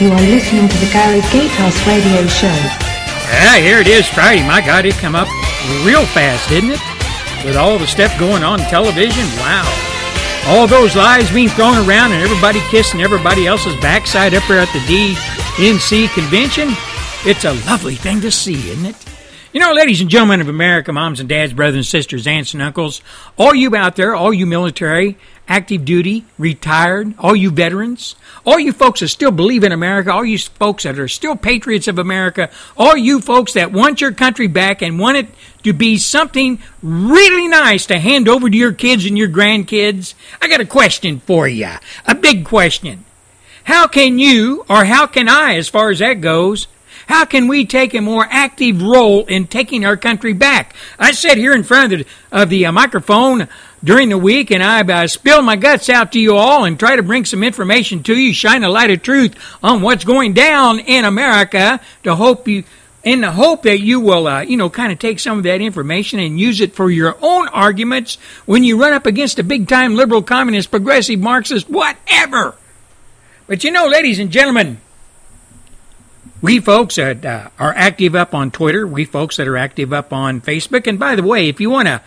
You are listening to the Gary Gatehouse Radio Show. Yeah, here it is Friday. My God, it come up real fast, didn't it? With all the stuff going on television, wow. All those lies being thrown around and everybody kissing everybody else's backside up there at the DNC convention. It's a lovely thing to see, isn't it? You know, ladies and gentlemen of America, moms and dads, brothers and sisters, aunts and uncles, all you out there, all you military, active duty, retired, all you veterans, all you folks that still believe in America, all you folks that are still patriots of America, all you folks that want your country back and want it to be something really nice to hand over to your kids and your grandkids, I got a question for you. A big question. How can you, or how can I, as far as that goes, how can we take a more active role in taking our country back? I sat here in front of the, of the uh, microphone during the week and I uh, spill my guts out to you all and try to bring some information to you, shine a light of truth on what's going down in America to hope you in the hope that you will, uh, you know, kind of take some of that information and use it for your own arguments when you run up against a big time liberal, communist, progressive, Marxist, whatever. But you know, ladies and gentlemen, we folks that uh, are active up on Twitter, we folks that are active up on Facebook, and by the way, if you want to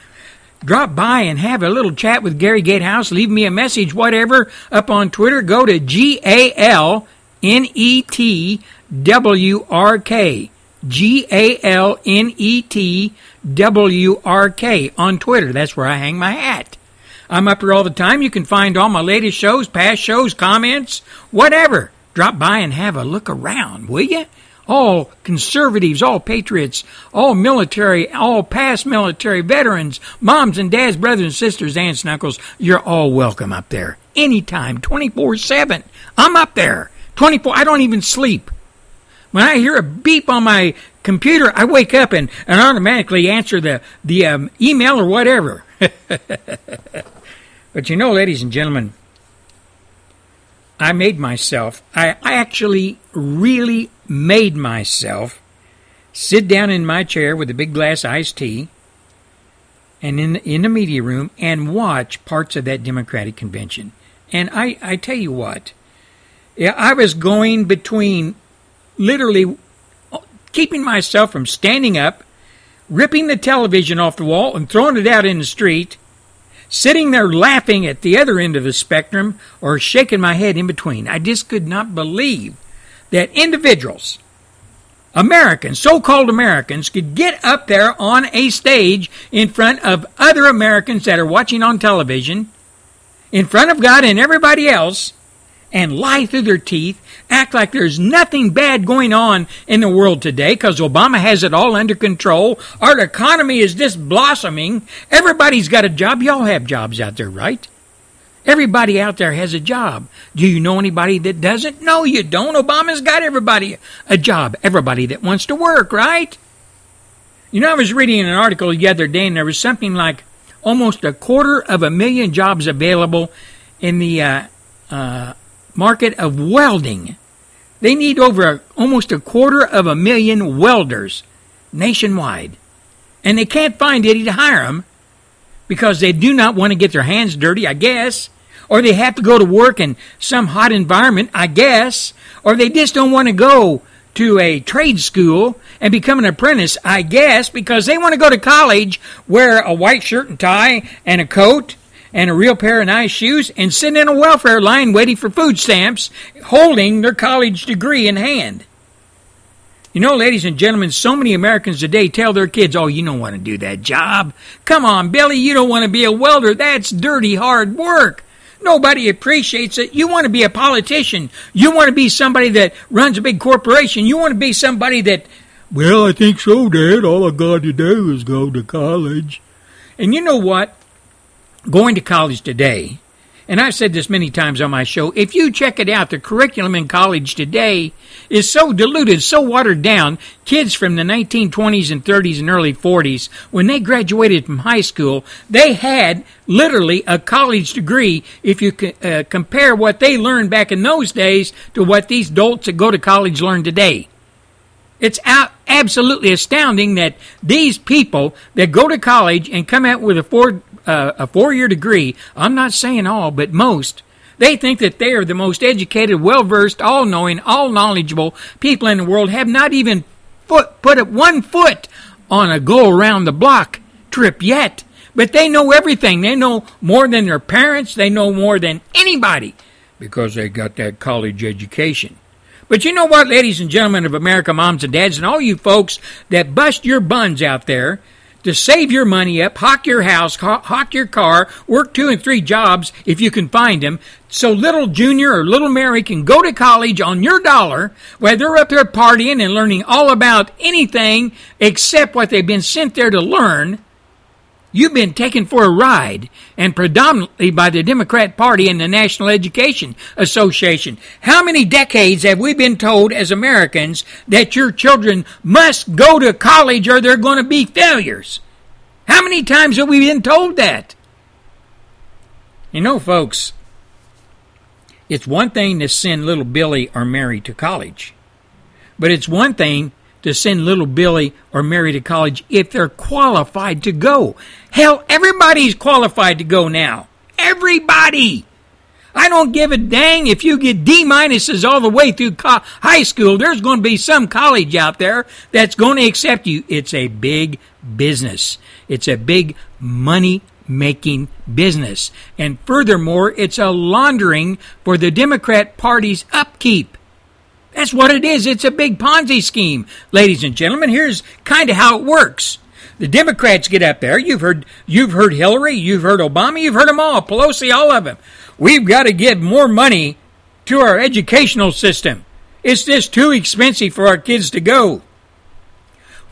drop by and have a little chat with Gary Gatehouse, leave me a message, whatever, up on Twitter, go to G A L N E T W R K. G A L N E T W R K on Twitter. That's where I hang my hat. I'm up here all the time. You can find all my latest shows, past shows, comments, whatever. Drop by and have a look around, will you? All conservatives, all patriots, all military, all past military veterans, moms and dads, brothers and sisters, aunts and uncles, you're all welcome up there. Anytime, 24 7. I'm up there. 24, I don't even sleep. When I hear a beep on my computer, I wake up and, and automatically answer the, the um, email or whatever. but you know, ladies and gentlemen, I made myself, I, I actually really made myself sit down in my chair with a big glass iced tea and in the, in the media room and watch parts of that Democratic convention. And I, I tell you what, I was going between literally keeping myself from standing up, ripping the television off the wall and throwing it out in the street, sitting there laughing at the other end of the spectrum or shaking my head in between. I just could not believe that individuals, Americans, so called Americans, could get up there on a stage in front of other Americans that are watching on television, in front of God and everybody else, and lie through their teeth, act like there's nothing bad going on in the world today because Obama has it all under control. Our economy is just blossoming. Everybody's got a job. Y'all have jobs out there, right? Everybody out there has a job. Do you know anybody that doesn't? No, you don't. Obama's got everybody a job. Everybody that wants to work, right? You know, I was reading an article the other day, and there was something like almost a quarter of a million jobs available in the uh, uh, market of welding. They need over a, almost a quarter of a million welders nationwide. And they can't find any to hire them because they do not want to get their hands dirty, I guess. Or they have to go to work in some hot environment, I guess. Or they just don't want to go to a trade school and become an apprentice, I guess, because they want to go to college, wear a white shirt and tie and a coat and a real pair of nice shoes and sit in a welfare line waiting for food stamps, holding their college degree in hand. You know, ladies and gentlemen, so many Americans today tell their kids, oh, you don't want to do that job. Come on, Billy, you don't want to be a welder. That's dirty, hard work. Nobody appreciates it. You want to be a politician. You want to be somebody that runs a big corporation. You want to be somebody that, well, I think so, Dad. All I got to do is go to college. And you know what? going to college today, and I've said this many times on my show, if you check it out, the curriculum in college today is so diluted, so watered down. Kids from the 1920s and 30s and early 40s, when they graduated from high school, they had literally a college degree if you uh, compare what they learned back in those days to what these adults that go to college learn today. It's absolutely astounding that these people that go to college and come out with a four uh, a four year degree, I'm not saying all, but most, They think that they are the most educated, well versed, all knowing, all knowledgeable people in the world, have not even foot, put up one foot on a go around the block trip yet. But they know everything. They know more than their parents. They know more than anybody because they got that college education. But you know what, ladies and gentlemen of America, moms and dads, and all you folks that bust your buns out there to save your money up, hawk your house, hawk your car, work two and three jobs if you can find them, so little Junior or little Mary can go to college on your dollar while they're up there partying and learning all about anything except what they've been sent there to learn. You've been taken for a ride, and predominantly by the Democrat Party and the National Education Association. How many decades have we been told as Americans that your children must go to college or they're going to be failures? How many times have we been told that? You know, folks, it's one thing to send little Billy or Mary to college, but it's one thing to send little Billy or Mary to college if they're qualified to go. Hell, everybody's qualified to go now. Everybody. I don't give a dang if you get D minuses all the way through co- high school. There's going to be some college out there that's going to accept you. It's a big business. It's a big money making business. And furthermore, it's a laundering for the Democrat Party's upkeep. That's what it is. It's a big Ponzi scheme. Ladies and gentlemen, here's kind of how it works. The Democrats get up there. You've heard you've heard Hillary, you've heard Obama, you've heard them all, Pelosi, all of them. We've got to give more money to our educational system. It's just too expensive for our kids to go.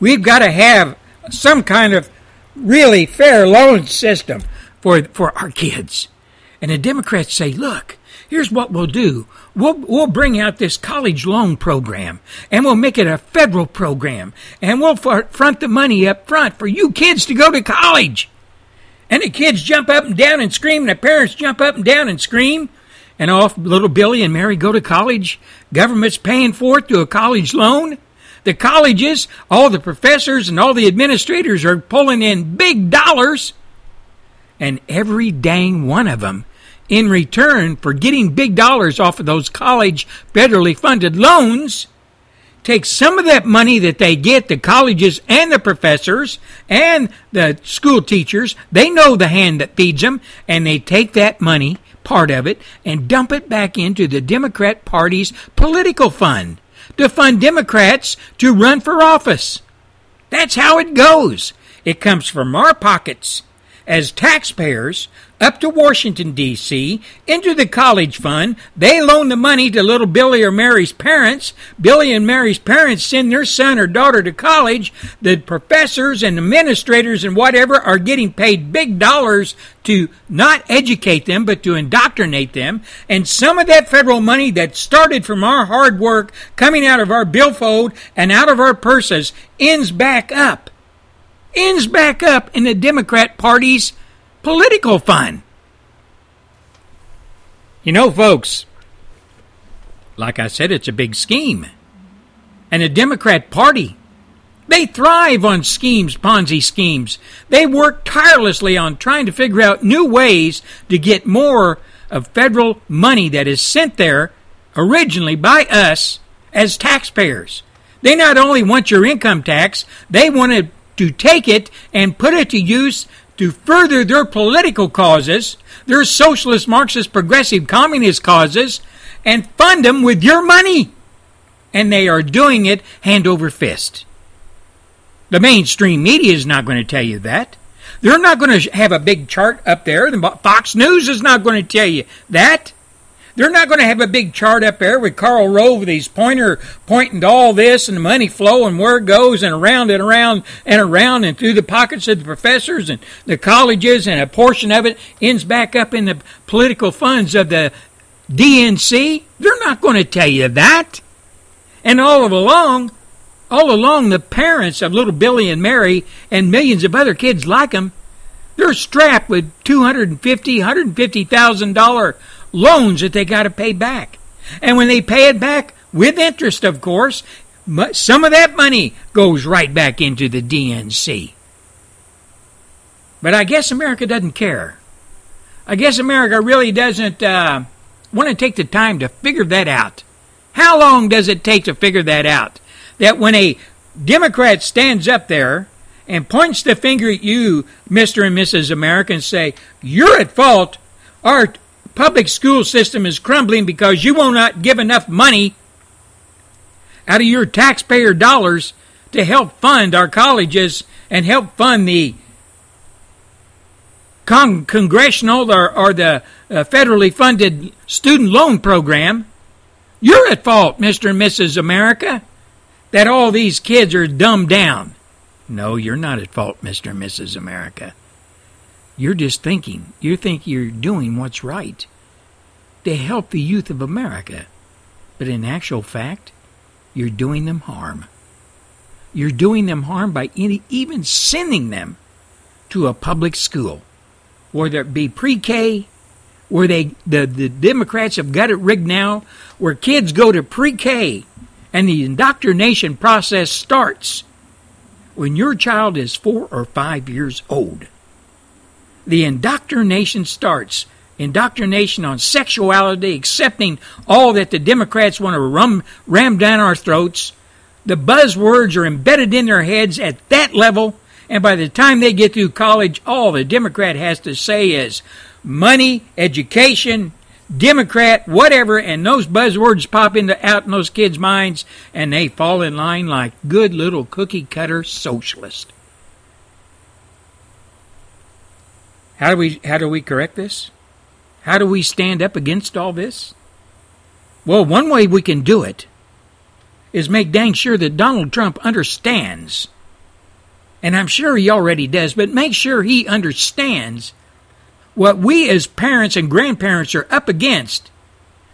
We've got to have some kind of really fair loan system for for our kids. And the Democrats say, "Look, here's what we'll do. We'll, we'll bring out this college loan program and we'll make it a federal program and we'll front the money up front for you kids to go to college. And the kids jump up and down and scream and the parents jump up and down and scream and off little Billy and Mary go to college. Government's paying for it through a college loan. The colleges, all the professors and all the administrators are pulling in big dollars. And every dang one of them in return for getting big dollars off of those college federally funded loans, take some of that money that they get, the colleges and the professors and the school teachers, they know the hand that feeds them, and they take that money, part of it, and dump it back into the Democrat Party's political fund to fund Democrats to run for office. That's how it goes. It comes from our pockets as taxpayers up to Washington, D.C., into the college fund. They loan the money to little Billy or Mary's parents. Billy and Mary's parents send their son or daughter to college. The professors and administrators and whatever are getting paid big dollars to not educate them, but to indoctrinate them. And some of that federal money that started from our hard work coming out of our billfold and out of our purses ends back up. Ends back up in the Democrat Party's political fun. You know, folks, like I said, it's a big scheme. And the Democrat Party, they thrive on schemes, Ponzi schemes. They work tirelessly on trying to figure out new ways to get more of federal money that is sent there originally by us as taxpayers. They not only want your income tax, they want to take it and put it to use to further their political causes, their socialist, Marxist, progressive, communist causes, and fund them with your money. And they are doing it hand over fist. The mainstream media is not going to tell you that. They're not going to have a big chart up there. Fox News is not going to tell you that. They're not going to have a big chart up there with Karl Rove with his pointer pointing to all this and the money flow and where it goes and around and around and around and through the pockets of the professors and the colleges and a portion of it ends back up in the political funds of the DNC. They're not going to tell you that. And all of along, all along, the parents of little Billy and Mary and millions of other kids like them, they're strapped with two hundred and fifty, hundred and fifty thousand dollar loans that they got to pay back. And when they pay it back, with interest, of course, some of that money goes right back into the DNC. But I guess America doesn't care. I guess America really doesn't uh, want to take the time to figure that out. How long does it take to figure that out? That when a Democrat stands up there and points the finger at you, Mr. and Mrs. America, and say, You're at fault. Our public school system is crumbling because you will not give enough money out of your taxpayer dollars to help fund our colleges and help fund the con- congressional or, or the uh, federally funded student loan program. You're at fault, Mr. and Mrs. America, that all these kids are dumbed down. No, you're not at fault, Mr. and Mrs. America. You're just thinking. You think you're doing what's right to help the youth of America. But in actual fact, you're doing them harm. You're doing them harm by any, even sending them to a public school, whether it be pre-K, where they the, the Democrats have got it rigged now, where kids go to pre-K and the indoctrination process starts when your child is four or five years old. The indoctrination starts. Indoctrination on sexuality, accepting all that the Democrats want to rum, ram down our throats. The buzzwords are embedded in their heads at that level, and by the time they get through college, all the Democrat has to say is money, education, Democrat, whatever, and those buzzwords pop into out in those kids' minds, and they fall in line like good little cookie cutter socialists. How do we how do we correct this? How do we stand up against all this? Well, one way we can do it is make dang sure that Donald Trump understands. And I'm sure he already does, but make sure he understands what we as parents and grandparents are up against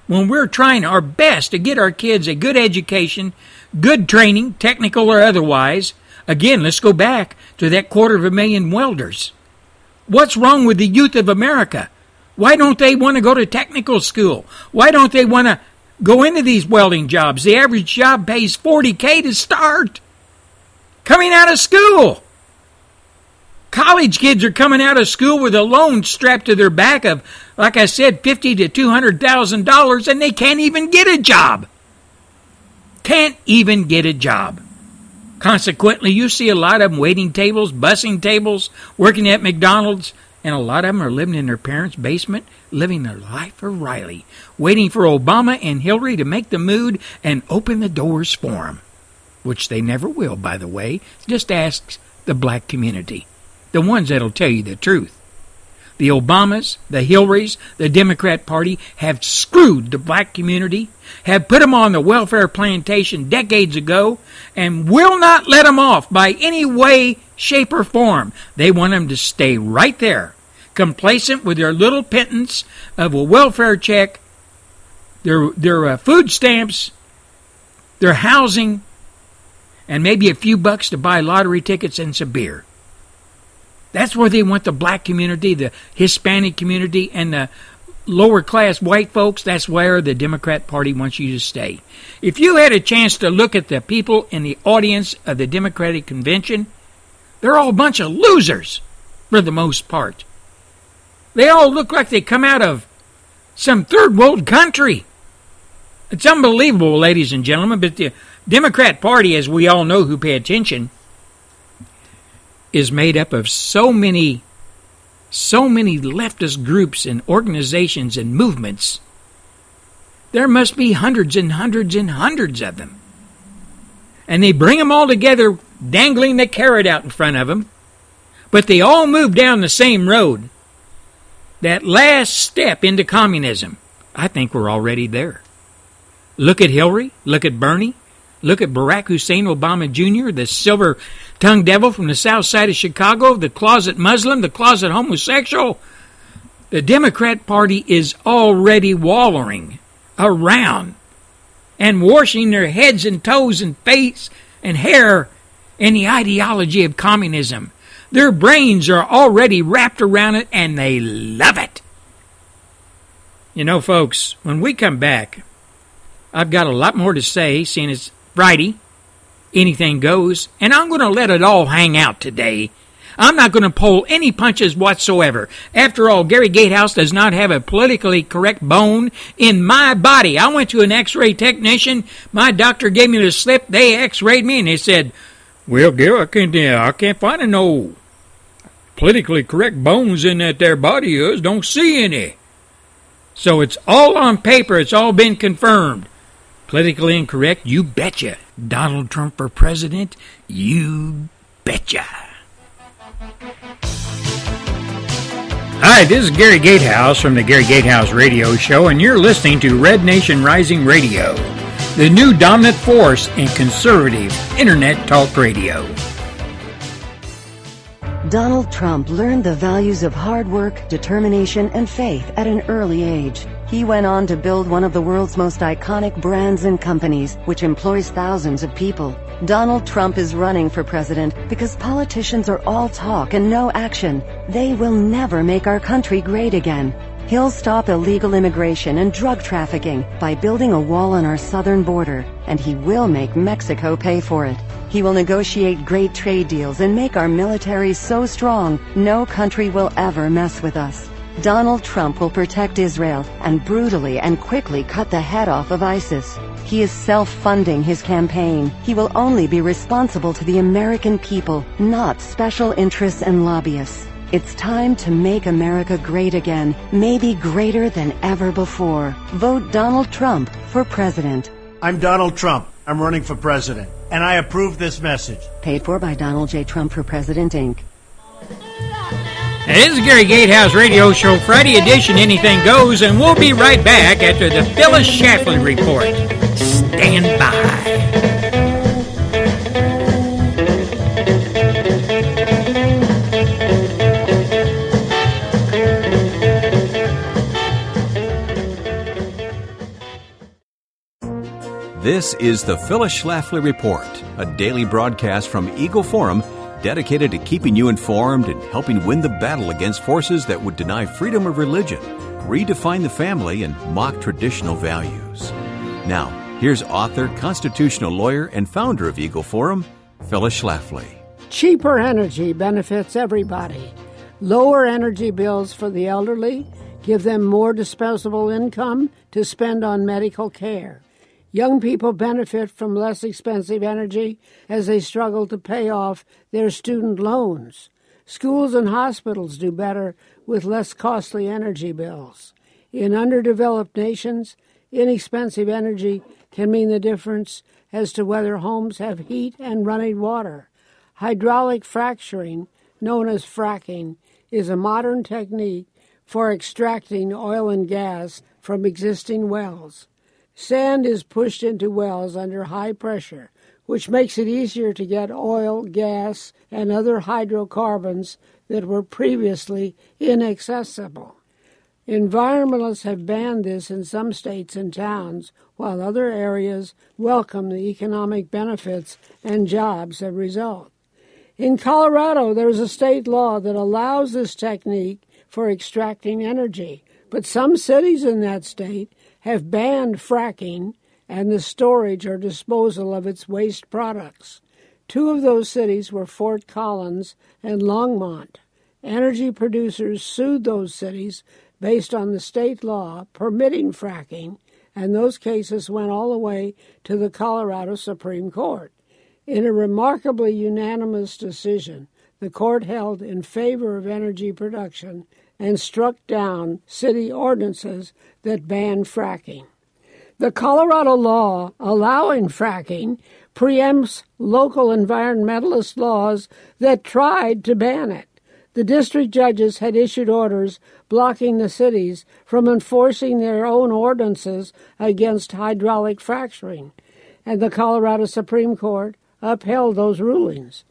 when we're trying our best to get our kids a good education, good training, technical or otherwise. Again, let's go back to that quarter of a million welders. What's wrong with the youth of America? Why don't they want to go to technical school? Why don't they want to go into these welding jobs? The average job pays 40K to start. Coming out of school. College kids are coming out of school with a loan strapped to their back of, like I said, fifty to two hundred thousand dollars, and they can't even get a job. Can't even get a job. Consequently, you see a lot of them waiting tables, bussing tables, working at McDonald's, and a lot of them are living in their parents' basement, living their life for Riley, waiting for Obama and Hillary to make the mood and open the doors for them. Which they never will, by the way. Just ask the black community the ones that'll tell you the truth. The Obamas, the Hillarys, the Democrat Party have screwed the black community, have put them on the welfare plantation decades ago, and will not let them off by any way, shape, or form. They want them to stay right there, complacent with their little pittance of a welfare check, their, their uh, food stamps, their housing, and maybe a few bucks to buy lottery tickets and some beer. That's where they want the black community, the Hispanic community, and the lower class white folks. That's where the Democrat Party wants you to stay. If you had a chance to look at the people in the audience of the Democratic Convention, they're all a bunch of losers for the most part. They all look like they come out of some third world country. It's unbelievable, ladies and gentlemen, but the Democrat Party, as we all know who pay attention, is made up of so many so many leftist groups and organizations and movements. There must be hundreds and hundreds and hundreds of them. And they bring them all together dangling the carrot out in front of them but they all move down the same road. That last step into communism i think we're already there. Look at hillary look at bernie Look at Barack Hussein Obama Jr., the silver tongued devil from the south side of Chicago, the closet Muslim, the closet homosexual. The Democrat Party is already wallowing around and washing their heads and toes and face and hair in the ideology of communism. Their brains are already wrapped around it and they love it. You know, folks, when we come back, I've got a lot more to say, seeing as Friday. Anything goes. And I'm going to let it all hang out today. I'm not going to pull any punches whatsoever. After all, Gary Gatehouse does not have a politically correct bone in my body. I went to an x-ray technician. My doctor gave me the slip. They x-rayed me and they said, well, Gary, I can't, uh, I can't find no politically correct bones in that there body yours. Don't see any. So it's all on paper. It's all been confirmed. Politically incorrect? You betcha. Donald Trump for president? You betcha. Hi, this is Gary Gatehouse from the Gary Gatehouse Radio Show, and you're listening to Red Nation Rising Radio, the new dominant force in conservative internet talk radio. Donald Trump learned the values of hard work, determination, and faith at an early age. He went on to build one of the world's most iconic brands and companies, which employs thousands of people. Donald Trump is running for president because politicians are all talk and no action. They will never make our country great again. He'll stop illegal immigration and drug trafficking by building a wall on our southern border, and he will make Mexico pay for it. He will negotiate great trade deals and make our military so strong, no country will ever mess with us. Donald Trump will protect Israel and brutally and quickly cut the head off of ISIS. He is self-funding his campaign. He will only be responsible to the American people, not special interests and lobbyists. It's time to make America great again, maybe greater than ever before. Vote Donald Trump for president. I'm Donald Trump. I'm running for president, and I approve this message. Paid for by Donald J. Trump for President, Inc. This is Gary Gatehouse Radio Show, Friday edition, Anything Goes, and we'll be right back after the Phyllis Schlafly Report. Stand by. This is the Phyllis Schlafly Report, a daily broadcast from Eagle Forum dedicated to keeping you informed and helping win the battle against forces that would deny freedom of religion, redefine the family, and mock traditional values. Now, here's author, constitutional lawyer, and founder of Eagle Forum, Phyllis Schlafly. Cheaper energy benefits everybody. Lower energy bills for the elderly give them more disposable income to spend on medical care. Young people benefit from less expensive energy as they struggle to pay off their student loans. Schools and hospitals do better with less costly energy bills. In underdeveloped nations, inexpensive energy can mean the difference as to whether homes have heat and running water. Hydraulic fracturing, known as fracking, is a modern technique for extracting oil and gas from existing wells. Sand is pushed into wells under high pressure, which makes it easier to get oil, gas, and other hydrocarbons that were previously inaccessible. Environmentalists have banned this in some states and towns, while other areas welcome the economic benefits and jobs that result. In Colorado, there is a state law that allows this technique for extracting energy, but some cities in that state have banned fracking and the storage or disposal of its waste products. Two of those cities were Fort Collins and Longmont. Energy producers sued those cities based on the state law permitting fracking, and those cases went all the way to the Colorado Supreme Court. In a remarkably unanimous decision, the court held in favor of energy production and struck down city ordinances that banned fracking. The Colorado law allowing fracking preempts local environmentalist laws that tried to ban it. The district judges had issued orders blocking the cities from enforcing their own ordinances against hydraulic fracturing, and the Colorado Supreme Court upheld those rulings.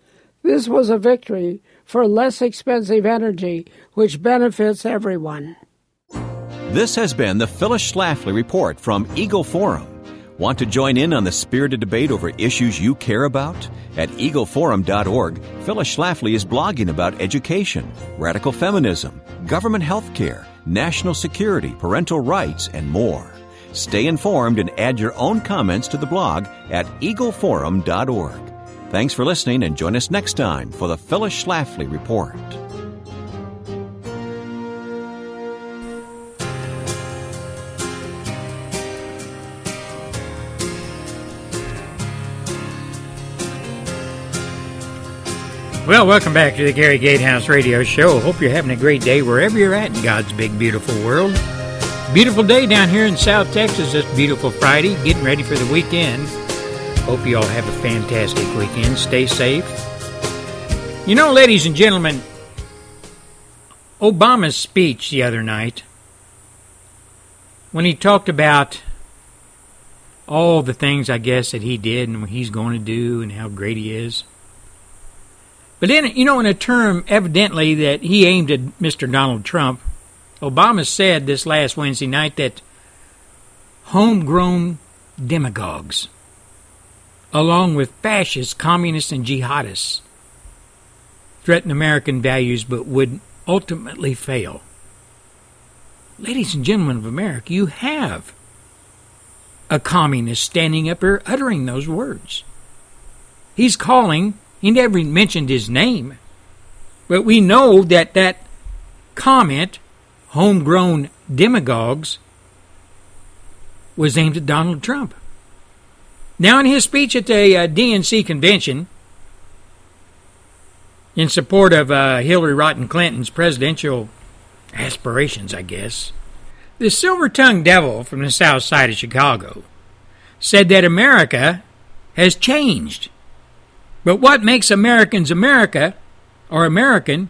This was a victory for less expensive energy, which benefits everyone. This has been the Phyllis Schlafly Report from Eagle Forum. Want to join in on the spirited debate over issues you care about? At eagleforum.org, Phyllis Schlafly is blogging about education, radical feminism, government health care, national security, parental rights, and more. Stay informed and add your own comments to the blog at eagleforum.org. Thanks for listening and join us next time for the Phyllis Schlafly Report. Well, welcome back to the Gary Gatehouse Radio Show. Hope you're having a great day wherever you're at in God's big, beautiful world. Beautiful day down here in South Texas this beautiful Friday, getting ready for the weekend. Hope you all have a fantastic weekend. Stay safe. You know, ladies and gentlemen, Obama's speech the other night, when he talked about all the things, I guess, that he did and what he's going to do and how great he is. But then, you know, in a term evidently that he aimed at Mr. Donald Trump, Obama said this last Wednesday night that homegrown demagogues, along with fascists, communists, and jihadists, threaten American values but would ultimately fail. Ladies and gentlemen of America, you have a communist standing up here uttering those words. He's calling he never mentioned his name. But we know that that comment, homegrown demagogues, was aimed at Donald Trump. Now, in his speech at the uh, DNC convention, in support of uh, Hillary Rotten Clinton's presidential aspirations, I guess, the silver tongued devil from the south side of Chicago said that America has changed but what makes Americans America, or American,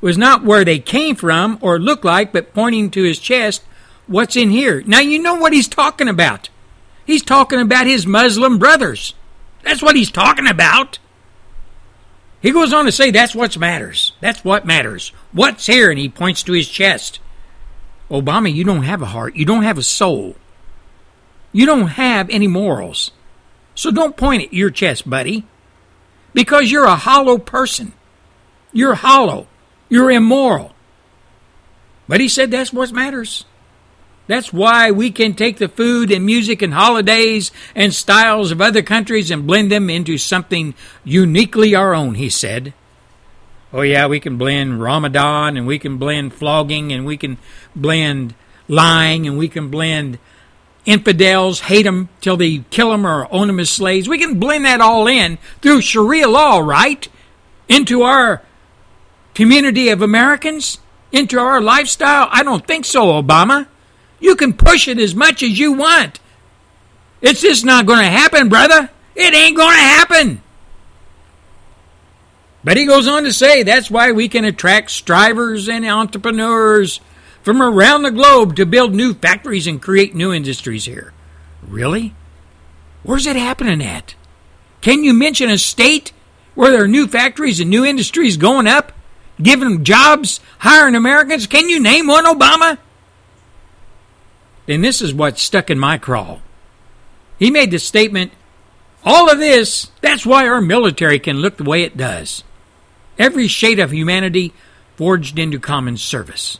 was not where they came from or looked like, but pointing to his chest, what's in here. Now you know what he's talking about. He's talking about his Muslim brothers. That's what he's talking about. He goes on to say that's what matters. That's what matters. What's here? And he points to his chest. Obama, you don't have a heart. You don't have a soul. You don't have any morals. So don't point at your chest, buddy because you're a hollow person. You're hollow. You're immoral. But he said that's what matters. That's why we can take the food and music and holidays and styles of other countries and blend them into something uniquely our own, he said. Oh, yeah, we can blend Ramadan and we can blend flogging and we can blend lying and we can blend infidels, hate them till they kill them or own them as slaves. We can blend that all in through Sharia law, right? Into our community of Americans, into our lifestyle? I don't think so, Obama. You can push it as much as you want. It's just not going to happen, brother. It ain't going to happen. But he goes on to say that's why we can attract strivers and entrepreneurs from around the globe to build new factories and create new industries here. Really? Where's it happening at? Can you mention a state where there are new factories and new industries going up, giving jobs, hiring Americans? Can you name one, Obama? Then this is what stuck in my craw. He made the statement all of this, that's why our military can look the way it does. Every shade of humanity forged into common service.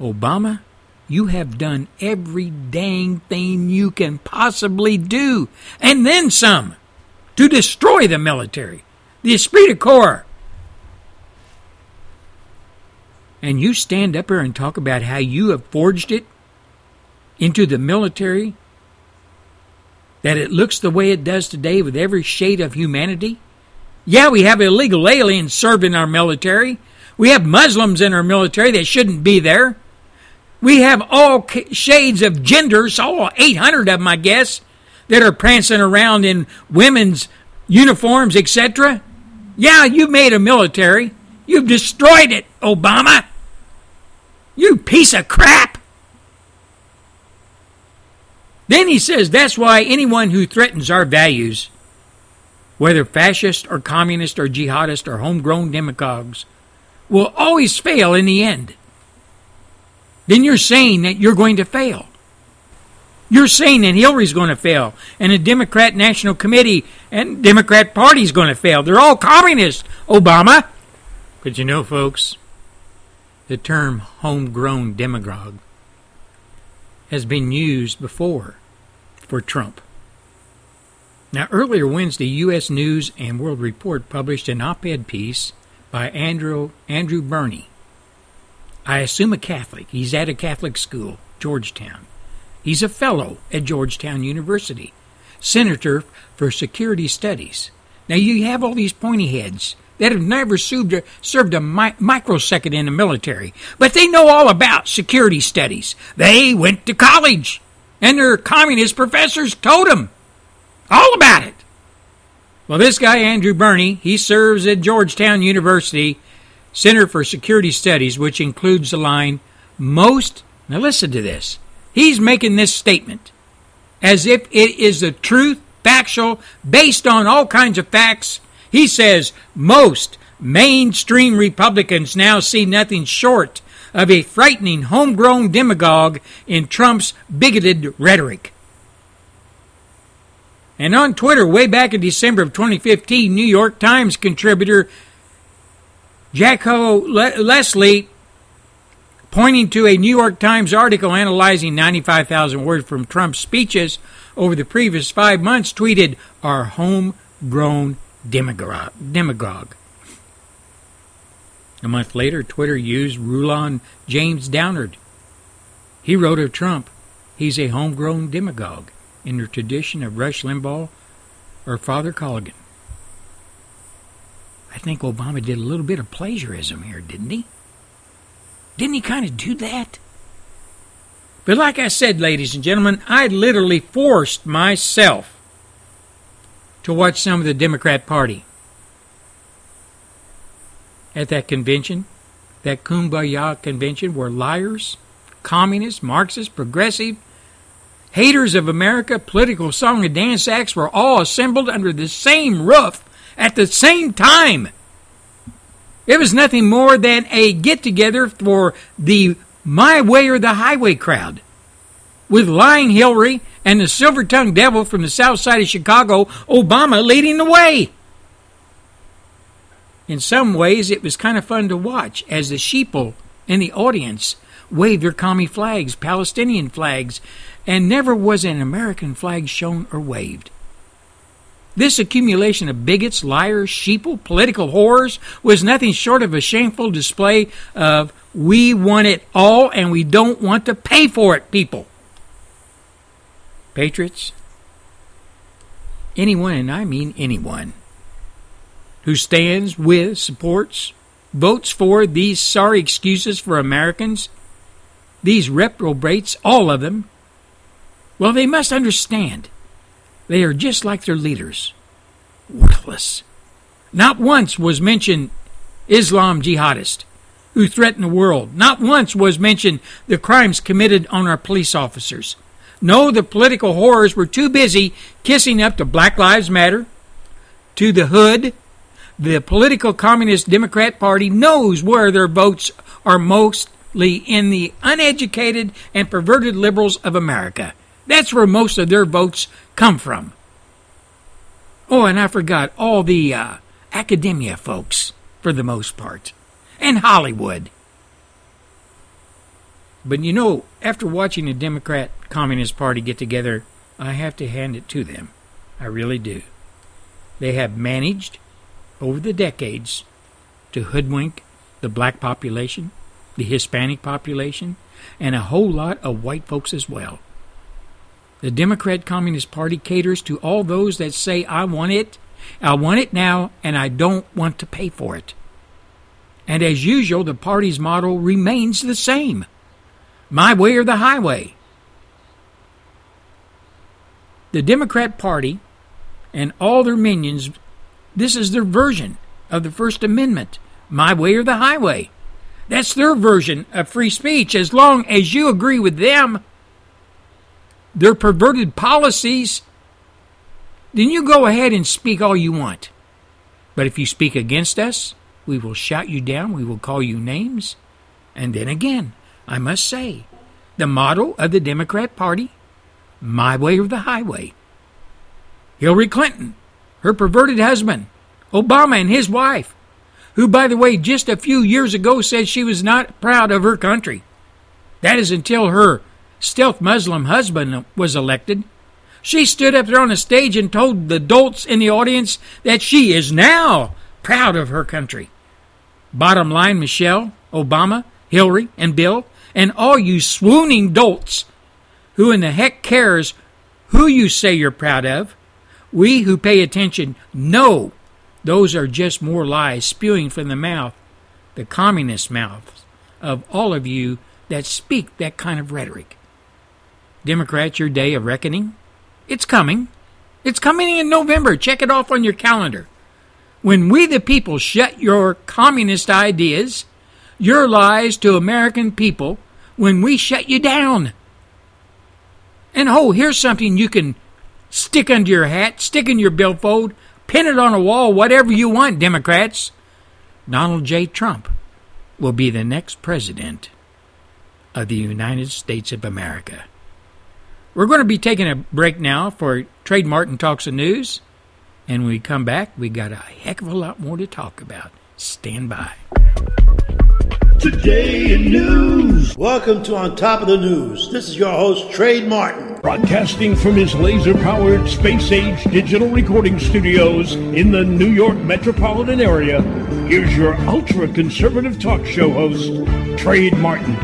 Obama, you have done every dang thing you can possibly do, and then some, to destroy the military, the esprit de corps. And you stand up here and talk about how you have forged it into the military, that it looks the way it does today with every shade of humanity? Yeah, we have illegal aliens serving our military. We have Muslims in our military that shouldn't be there. We have all shades of genders, all 800 of them, I guess, that are prancing around in women's uniforms, etc. Yeah, you made a military. You've destroyed it, Obama. You piece of crap. Then he says that's why anyone who threatens our values, whether fascist or communist or jihadist or homegrown demagogues, will always fail in the end then you're saying that you're going to fail. You're saying that Hillary's going to fail, and the Democrat National Committee and Democrat Party is going to fail. They're all communists, Obama. But you know, folks, the term homegrown demagogue has been used before for Trump. Now, earlier Wednesday, U.S. News and World Report published an op ed piece by Andrew, Andrew Burney. I assume a Catholic. He's at a Catholic school, Georgetown. He's a fellow at Georgetown University, senator for security studies. Now, you have all these pointy heads that have never served a, served a mi- microsecond in the military, but they know all about security studies. They went to college, and their communist professors told them all about it. Well, this guy, Andrew Burney, he serves at Georgetown University Center for Security Studies, which includes the line, most, now listen to this, he's making this statement as if it is the truth, factual, based on all kinds of facts. He says, most mainstream Republicans now see nothing short of a frightening homegrown demagogue in Trump's bigoted rhetoric. And on Twitter, way back in December of 2015, New York Times contributor Jacko Le- Leslie, pointing to a New York Times article analyzing 95,000 words from Trump's speeches over the previous five months, tweeted, Our homegrown demagogue. demagogue. A month later, Twitter used Rulon James Downard. He wrote of Trump, he's a homegrown demagogue in the tradition of Rush Limbaugh or Father Coughlin. I think Obama did a little bit of plagiarism here, didn't he? Didn't he kind of do that? But like I said, ladies and gentlemen, I literally forced myself to watch some of the Democrat Party at that convention, that Kumbaya convention, were liars, communists, Marxists, progressive, haters of America, political song and dance acts were all assembled under the same roof at the same time. It was nothing more than a get together for the My Way or the Highway crowd. With lying Hillary and the silver tongued devil from the south side of Chicago, Obama leading the way. In some ways, it was kind of fun to watch as the sheeple in the audience waved their commie flags, Palestinian flags, and never was an American flag shown or waved. This accumulation of bigots, liars, sheeple, political whores was nothing short of a shameful display of we want it all and we don't want to pay for it, people. Patriots, anyone, and I mean anyone, who stands with, supports, votes for these sorry excuses for Americans, these reprobates, all of them, well, they must understand they are just like their leaders worthless. Not once was mentioned Islam jihadist who threaten the world. Not once was mentioned the crimes committed on our police officers. No, the political horrors were too busy kissing up to Black Lives Matter, to the hood. The political communist Democrat Party knows where their votes are mostly in the uneducated and perverted liberals of America. That's where most of their votes come from. Oh, and I forgot all the uh, academia folks, for the most part, and Hollywood. But you know, after watching the Democrat Communist Party get together, I have to hand it to them. I really do. They have managed, over the decades, to hoodwink the black population, the Hispanic population, and a whole lot of white folks as well. The Democrat Communist Party caters to all those that say, I want it, I want it now, and I don't want to pay for it. And as usual, the party's motto remains the same my way or the highway. The Democrat Party and all their minions, this is their version of the First Amendment my way or the highway. That's their version of free speech as long as you agree with them. Their perverted policies, then you go ahead and speak all you want. But if you speak against us, we will shout you down, we will call you names. And then again, I must say, the motto of the Democrat Party my way or the highway. Hillary Clinton, her perverted husband, Obama and his wife, who, by the way, just a few years ago said she was not proud of her country. That is until her stealth Muslim husband was elected, She stood up there on the stage and told the dolts in the audience that she is now proud of her country. Bottom line, Michelle, Obama, Hillary, and Bill, and all you swooning dolts, who in the heck cares who you say you're proud of? We who pay attention know those are just more lies spewing from the mouth, the communist mouths, of all of you that speak that kind of rhetoric. Democrats, your day of reckoning? It's coming. It's coming in November. Check it off on your calendar. When we, the people, shut your communist ideas, your lies to American people, when we shut you down. And oh, here's something you can stick under your hat, stick in your billfold, pin it on a wall, whatever you want, Democrats. Donald J. Trump will be the next president of the United States of America. We're going to be taking a break now for Trade Martin Talks the News. And when we come back, we got a heck of a lot more to talk about. Stand by. Today in news. Welcome to On Top of the News. This is your host, Trade Martin. Broadcasting from his laser powered space age digital recording studios in the New York metropolitan area, here's your ultra conservative talk show host, Trade Martin.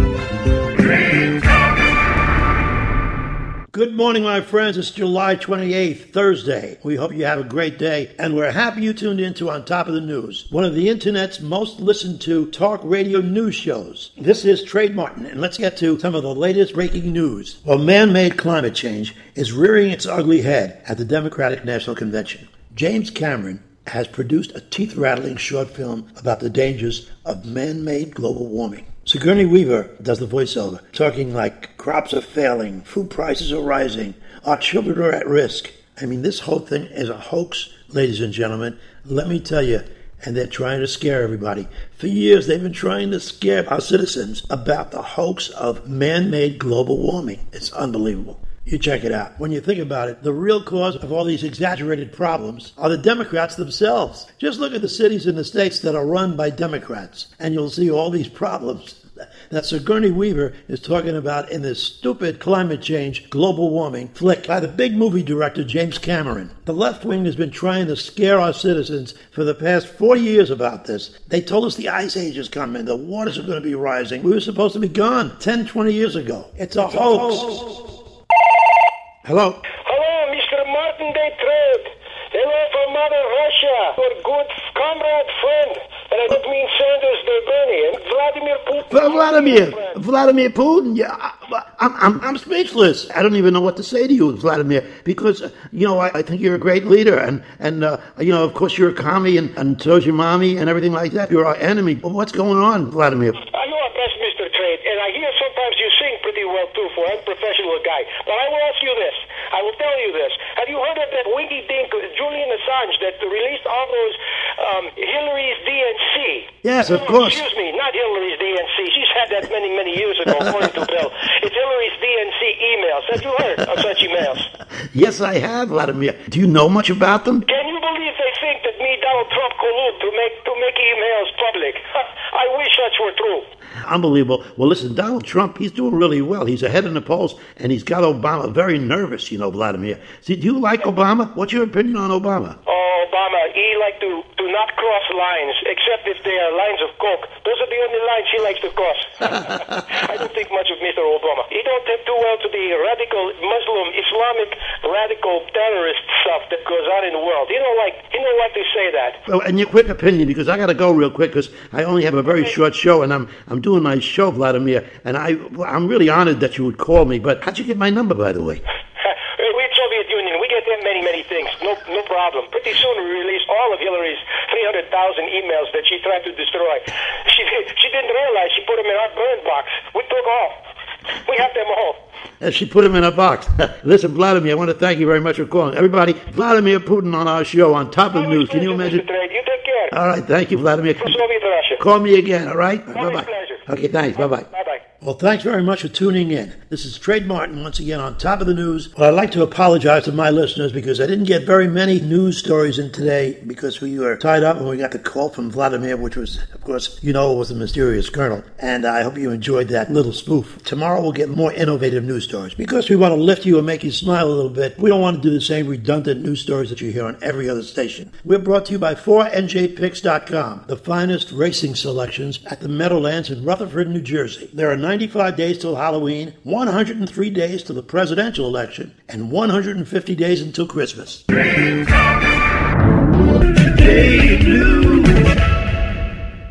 Good morning, my friends. It's July 28th, Thursday. We hope you have a great day, and we're happy you tuned in to On Top of the News, one of the internet's most listened to talk radio news shows. This is Trade Martin, and let's get to some of the latest breaking news. Well, man made climate change is rearing its ugly head at the Democratic National Convention. James Cameron has produced a teeth rattling short film about the dangers of man made global warming. Sigourney Weaver does the voiceover, talking like crops are failing, food prices are rising, our children are at risk. I mean, this whole thing is a hoax, ladies and gentlemen. Let me tell you, and they're trying to scare everybody. For years, they've been trying to scare our citizens about the hoax of man made global warming. It's unbelievable. You check it out. When you think about it, the real cause of all these exaggerated problems are the Democrats themselves. Just look at the cities in the states that are run by Democrats, and you'll see all these problems that Sigourney Weaver is talking about in this stupid climate change, global warming flick by the big movie director James Cameron. The left wing has been trying to scare our citizens for the past 40 years about this. They told us the ice age is coming, the waters are going to be rising. We were supposed to be gone 10, 20 years ago. It's a hoax. Hello? Hello, Mr. Martin Day Trade. Hello from Mother Russia, your good comrade friend. And I don't mean Sanders Day Bernie. And Vladimir Putin. Vla- Vladimir, Vladimir Putin. Yeah, I, I'm, I'm, I'm speechless. I don't even know what to say to you, Vladimir, because uh, you know I, I think you're a great leader, and and uh, you know of course you're a commie, and, and so's your mommy, and everything like that. You're our enemy. What's going on, Vladimir? I know our best, Mr. Trade, and I hear sometimes pretty well too for unprofessional guy. But I will ask you this. I will tell you this. Have you heard of that winky dink, Julian Assange, that released all those um, Hillary's DNC? Yes, of course. Excuse me, not Hillary's DNC. She's had that many, many years ago, according to Bill. It's Hillary's DNC emails. Have you heard of such emails? Yes, I have, Vladimir. Do you know much about them? Can you believe they think that me, Donald Trump, collude to make to make emails public? I wish such were true. Unbelievable. Well, listen, Donald Trump, he's doing really well. He's ahead in the polls, and he's got Obama very nervous, you know, Vladimir. See, do you like Obama? What's your opinion on Obama? Oh, Obama, he like to to not cross lines, except if they are lines of coke. Those are the only lines he likes to cross. I don't think much of Mr. Obama. He don't take too well to the radical Muslim, Islamic, radical terrorist stuff that goes on in the world. He don't like he don't like to say that. And your quick opinion, because I got to go real quick, because I only have a very short show, and I'm I'm doing my show, Vladimir, and I I'm really honored that you would call me. But how'd you get my number, by the way? We're Soviet Union. We get them many, many things. No, no problem. Pretty soon we release all of Hillary's 300,000 emails that she tried to destroy. She she didn't realize she put them in our burn box. We took all. We have them all. And she put him in a box. Listen, Vladimir, I want to thank you very much for calling. Everybody, Vladimir Putin on our show on top of the news. Can you imagine? All right, thank you, Vladimir. For Soviet Russia. Call me again, all right? Bye bye. Okay, thanks. Bye bye. Bye bye. Well, thanks very much for tuning in. This is Trade Martin once again on top of the news. Well, I'd like to apologize to my listeners because I didn't get very many news stories in today because we were tied up and we got the call from Vladimir, which was, of course, you know, was the mysterious colonel. And I hope you enjoyed that little spoof. Tomorrow we'll get more innovative news stories because we want to lift you and make you smile a little bit. We don't want to do the same redundant news stories that you hear on every other station. We're brought to you by 4NJPicks.com, the finest racing selections at the Meadowlands in Rutherford, New Jersey. There are 95 days till Halloween, 103 days till the presidential election, and 150 days until Christmas.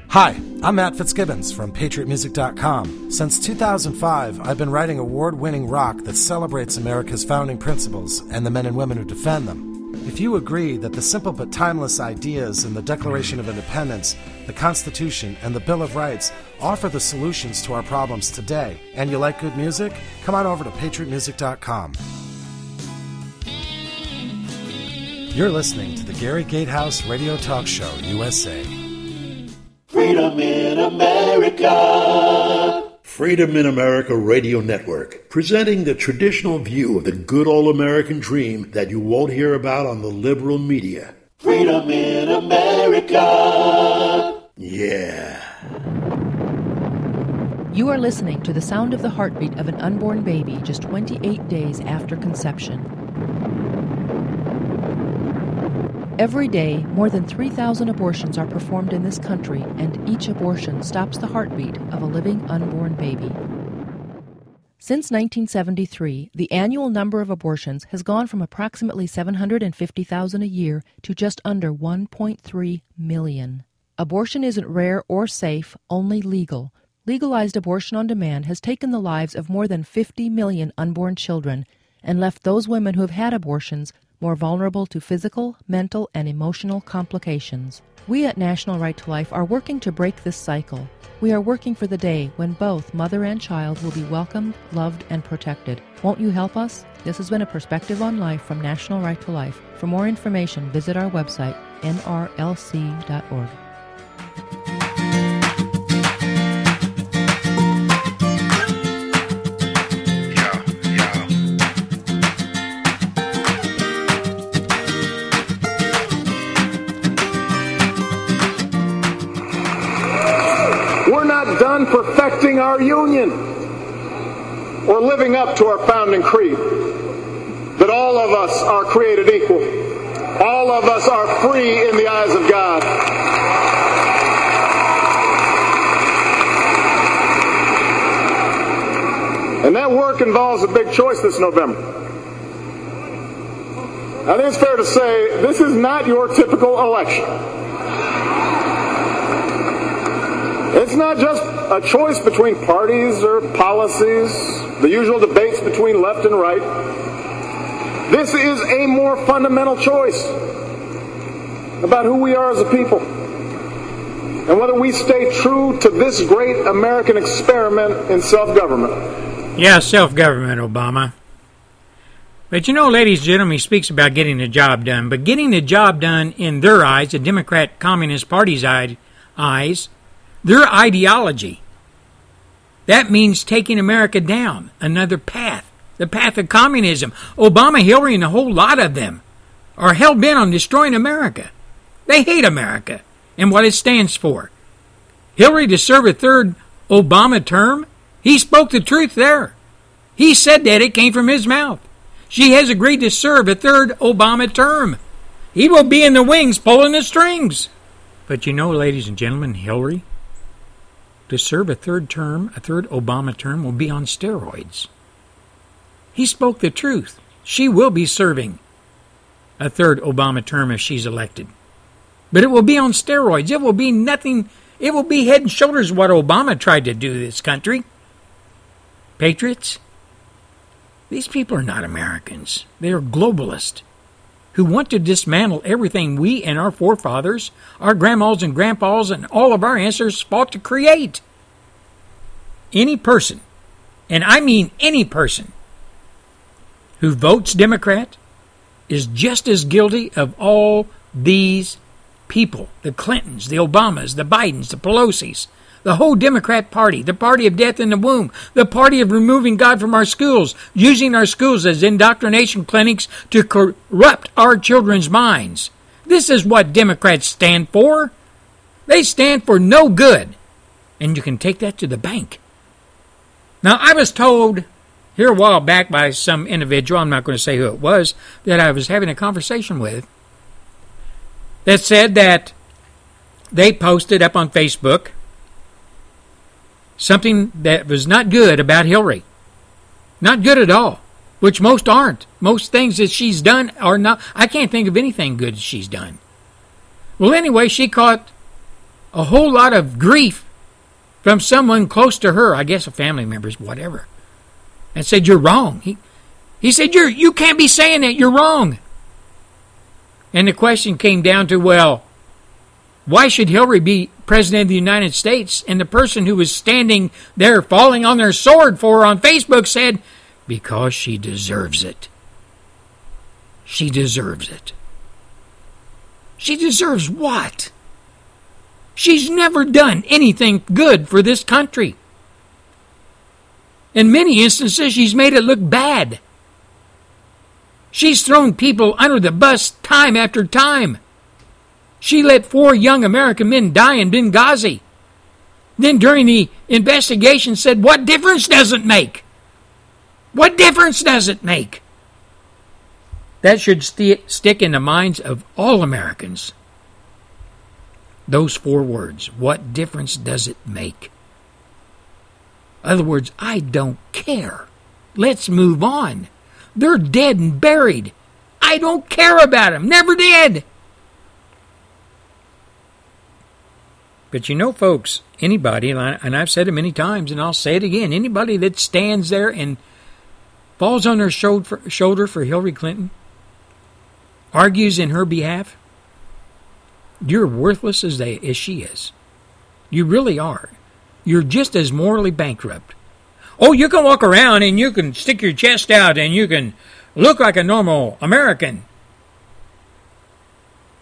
Hi, I'm Matt Fitzgibbons from PatriotMusic.com. Since 2005, I've been writing award winning rock that celebrates America's founding principles and the men and women who defend them. If you agree that the simple but timeless ideas in the Declaration of Independence, the Constitution, and the Bill of Rights offer the solutions to our problems today, and you like good music, come on over to PatriotMusic.com. You're listening to the Gary Gatehouse Radio Talk Show, USA. Freedom in America. Freedom in America Radio Network, presenting the traditional view of the good old American dream that you won't hear about on the liberal media. Freedom in America. Yeah. You are listening to the sound of the heartbeat of an unborn baby just 28 days after conception. Every day, more than 3,000 abortions are performed in this country, and each abortion stops the heartbeat of a living unborn baby. Since 1973, the annual number of abortions has gone from approximately 750,000 a year to just under 1.3 million. Abortion isn't rare or safe, only legal. Legalized abortion on demand has taken the lives of more than 50 million unborn children and left those women who have had abortions more vulnerable to physical, mental, and emotional complications. We at National Right to Life are working to break this cycle. We are working for the day when both mother and child will be welcomed, loved, and protected. Won't you help us? This has been a perspective on life from National Right to Life. For more information, visit our website, nrlc.org. done perfecting our union or living up to our founding creed that all of us are created equal. All of us are free in the eyes of God. And that work involves a big choice this November. I think it's fair to say this is not your typical election. It's not just a choice between parties or policies, the usual debates between left and right. This is a more fundamental choice about who we are as a people and whether we stay true to this great American experiment in self government. Yeah, self government, Obama. But you know, ladies and gentlemen, he speaks about getting the job done. But getting the job done in their eyes, the Democrat Communist Party's eyes, their ideology, that means taking America down another path, the path of communism. Obama, Hillary, and a whole lot of them are hell bent on destroying America. They hate America and what it stands for. Hillary to serve a third Obama term? He spoke the truth there. He said that it came from his mouth. She has agreed to serve a third Obama term. He will be in the wings pulling the strings. But you know, ladies and gentlemen, Hillary, to serve a third term, a third Obama term, will be on steroids. He spoke the truth. She will be serving a third Obama term if she's elected. But it will be on steroids. It will be nothing. It will be head and shoulders what Obama tried to do to this country. Patriots, these people are not Americans. They are globalists who want to dismantle everything we and our forefathers, our grandmas and grandpas, and all of our ancestors fought to create. Any person, and I mean any person, who votes Democrat is just as guilty of all these people the Clintons, the Obamas, the Bidens, the Pelosi's, the whole Democrat Party, the party of death in the womb, the party of removing God from our schools, using our schools as indoctrination clinics to corrupt our children's minds. This is what Democrats stand for. They stand for no good. And you can take that to the bank. Now, I was told here a while back by some individual, I'm not going to say who it was, that I was having a conversation with, that said that they posted up on Facebook something that was not good about Hillary. Not good at all, which most aren't. Most things that she's done are not. I can't think of anything good she's done. Well, anyway, she caught a whole lot of grief from someone close to her, I guess a family member's, whatever, and said, You're wrong. He, he said, You're, You can't be saying that. You're wrong. And the question came down to, well, why should Hillary be president of the United States? And the person who was standing there falling on their sword for her on Facebook said, because she deserves it. She deserves it. She deserves what? She's never done anything good for this country. In many instances, she's made it look bad. She's thrown people under the bus time after time. She let four young American men die in Benghazi. Then during the investigation said, What difference does it make? What difference does it make? That should st- stick in the minds of all Americans. Those four words. What difference does it make? In other words, I don't care. Let's move on. They're dead and buried. I don't care about them. Never did. But you know, folks, anybody, and, I, and I've said it many times, and I'll say it again anybody that stands there and falls on their shoulder for Hillary Clinton, argues in her behalf, you're worthless as, they, as she is. You really are. You're just as morally bankrupt. Oh, you can walk around and you can stick your chest out and you can look like a normal American.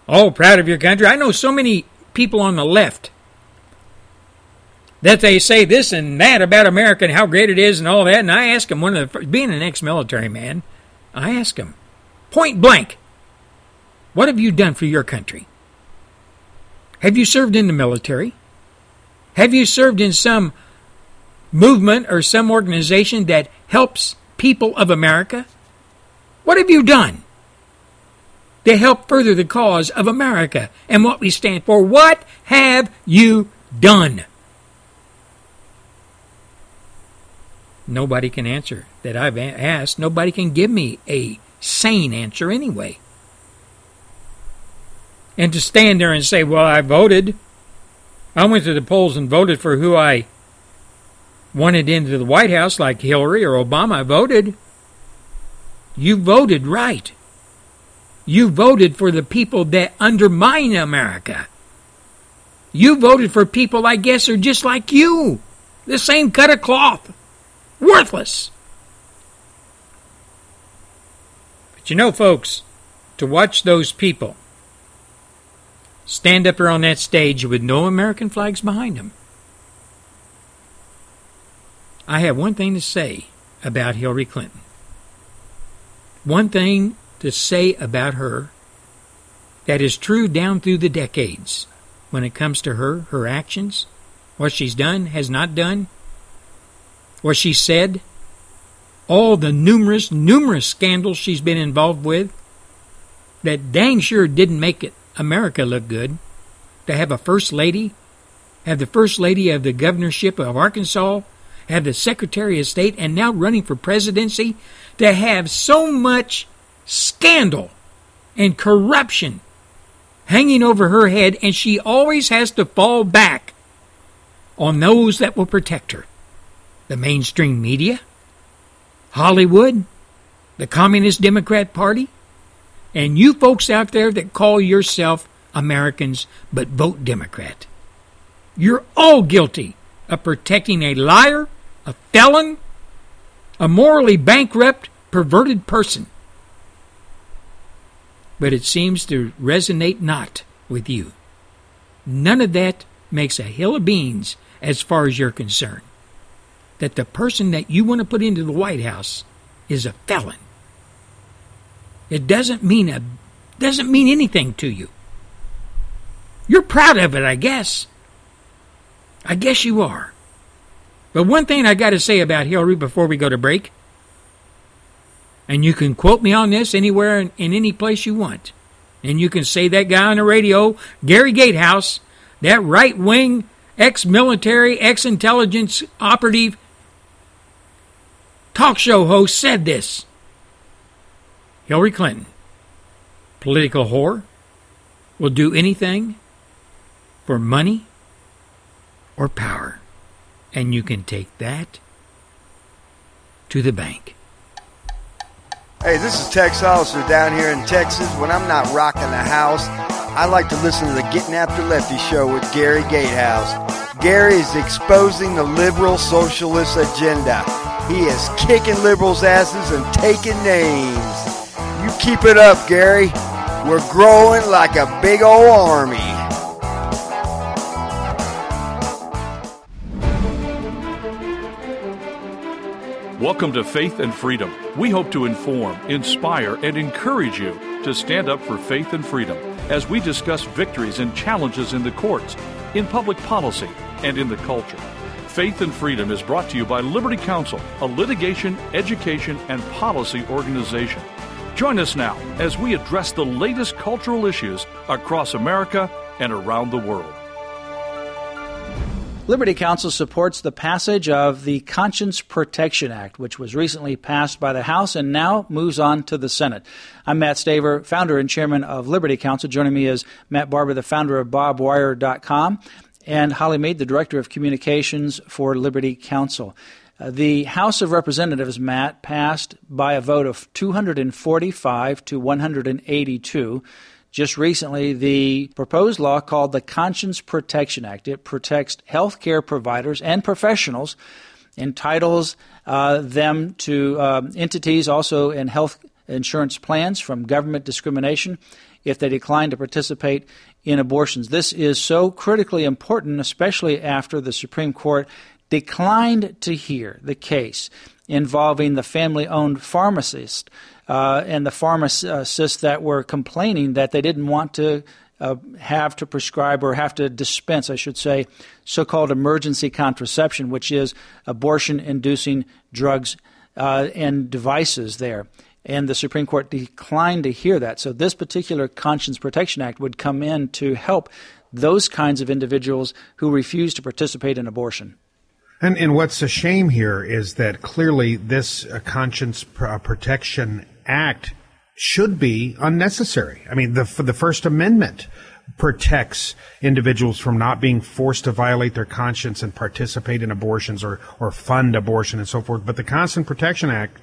Oh, proud of your country. I know so many people on the left that they say this and that about America and how great it is and all that. And I ask him, one of the being an ex-military man, I ask him, point blank, what have you done for your country? Have you served in the military? Have you served in some movement or some organization that helps people of America? What have you done to help further the cause of America and what we stand for? What have you done? Nobody can answer that I've asked. Nobody can give me a sane answer anyway. And to stand there and say, well, I voted. I went to the polls and voted for who I wanted into the White House, like Hillary or Obama. I voted. You voted right. You voted for the people that undermine America. You voted for people, I guess, are just like you. The same cut of cloth. Worthless. But you know, folks, to watch those people stand up there on that stage with no American flags behind them, I have one thing to say about Hillary Clinton. One thing to say about her that is true down through the decades when it comes to her, her actions, what she's done, has not done, what she said, all the numerous, numerous scandals she's been involved with that dang sure didn't make it America look good. To have a first lady, have the first lady of the governorship of Arkansas, have the secretary of state, and now running for presidency, to have so much scandal and corruption hanging over her head, and she always has to fall back on those that will protect her the mainstream media, Hollywood, the Communist Democrat Party, and you folks out there that call yourself Americans but vote Democrat. You're all guilty of protecting a liar, a felon, a morally bankrupt, perverted person. But it seems to resonate not with you. None of that makes a hill of beans as far as you're concerned. That the person that you want to put into the White House is a felon. It doesn't mean a doesn't mean anything to you. You're proud of it, I guess. I guess you are. But one thing I got to say about Hillary before we go to break, and you can quote me on this anywhere in, in any place you want, and you can say that guy on the radio, Gary Gatehouse, that right wing, ex military, ex intelligence operative talk show host said this. Hillary Clinton, political whore, will do anything for money or power. And you can take that to the bank. Hey, this is Tex Hollister down here in Texas. When I'm not rocking the house, I like to listen to the Getting After Lefty show with Gary Gatehouse. Gary is exposing the liberal socialist agenda. He is kicking liberals' asses and taking names. You keep it up, Gary. We're growing like a big old army. Welcome to Faith and Freedom. We hope to inform, inspire, and encourage you to stand up for faith and freedom as we discuss victories and challenges in the courts, in public policy, and in the culture. Faith and Freedom is brought to you by Liberty Counsel, a litigation, education, and policy organization. Join us now as we address the latest cultural issues across America and around the world. Liberty Counsel supports the passage of the Conscience Protection Act, which was recently passed by the House and now moves on to the Senate. I'm Matt Staver, founder and chairman of Liberty Counsel. Joining me is Matt Barber, the founder of BarbWire.com, and Holly Mead, the director of communications for Liberty Counsel. Uh, the House of Representatives, Matt, passed by a vote of 245 to 182 just recently the proposed law called the Conscience Protection Act. It protects healthcare providers and professionals, entitles uh, them to uh, entities also in health insurance plans from government discrimination if they decline to participate in abortions. This is so critically important, especially after the Supreme Court declined to hear the case involving the family owned pharmacist uh, and the pharmacists that were complaining that they didn't want to uh, have to prescribe or have to dispense, I should say, so called emergency contraception, which is abortion inducing drugs uh, and devices there. And the Supreme Court declined to hear that. So, this particular Conscience Protection Act would come in to help those kinds of individuals who refuse to participate in abortion. And, and what's a shame here is that clearly this uh, conscience pr- uh, protection act should be unnecessary. I mean, the the First Amendment protects individuals from not being forced to violate their conscience and participate in abortions or or fund abortion and so forth. But the Conscience Protection Act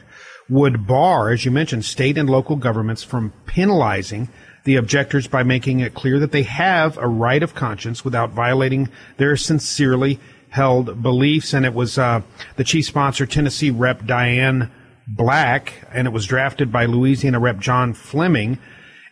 would bar, as you mentioned, state and local governments from penalizing the objectors by making it clear that they have a right of conscience without violating their sincerely held beliefs. And it was uh, the chief sponsor, Tennessee Rep. Diane Black, and it was drafted by Louisiana Rep. John Fleming.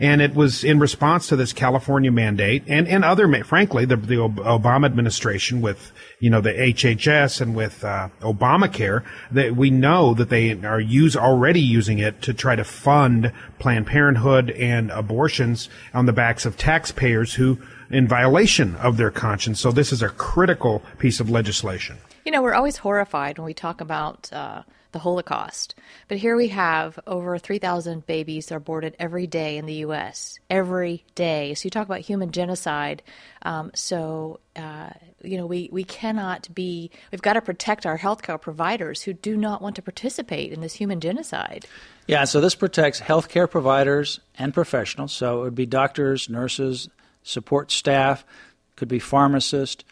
And it was in response to this California mandate and, and other, frankly, the, the Obama administration with, you know, the HHS and with uh, Obamacare, that we know that they are use already using it to try to fund Planned Parenthood and abortions on the backs of taxpayers who, in violation of their conscience. So this is a critical piece of legislation. You know, we're always horrified when we talk about uh, the Holocaust. But here we have over 3,000 babies are aborted every day in the U.S. Every day. So you talk about human genocide. Um, so, uh, you know, we, we cannot be, we've got to protect our healthcare providers who do not want to participate in this human genocide. Yeah, so this protects healthcare providers and professionals. So it would be doctors, nurses, support staff, could be pharmacists,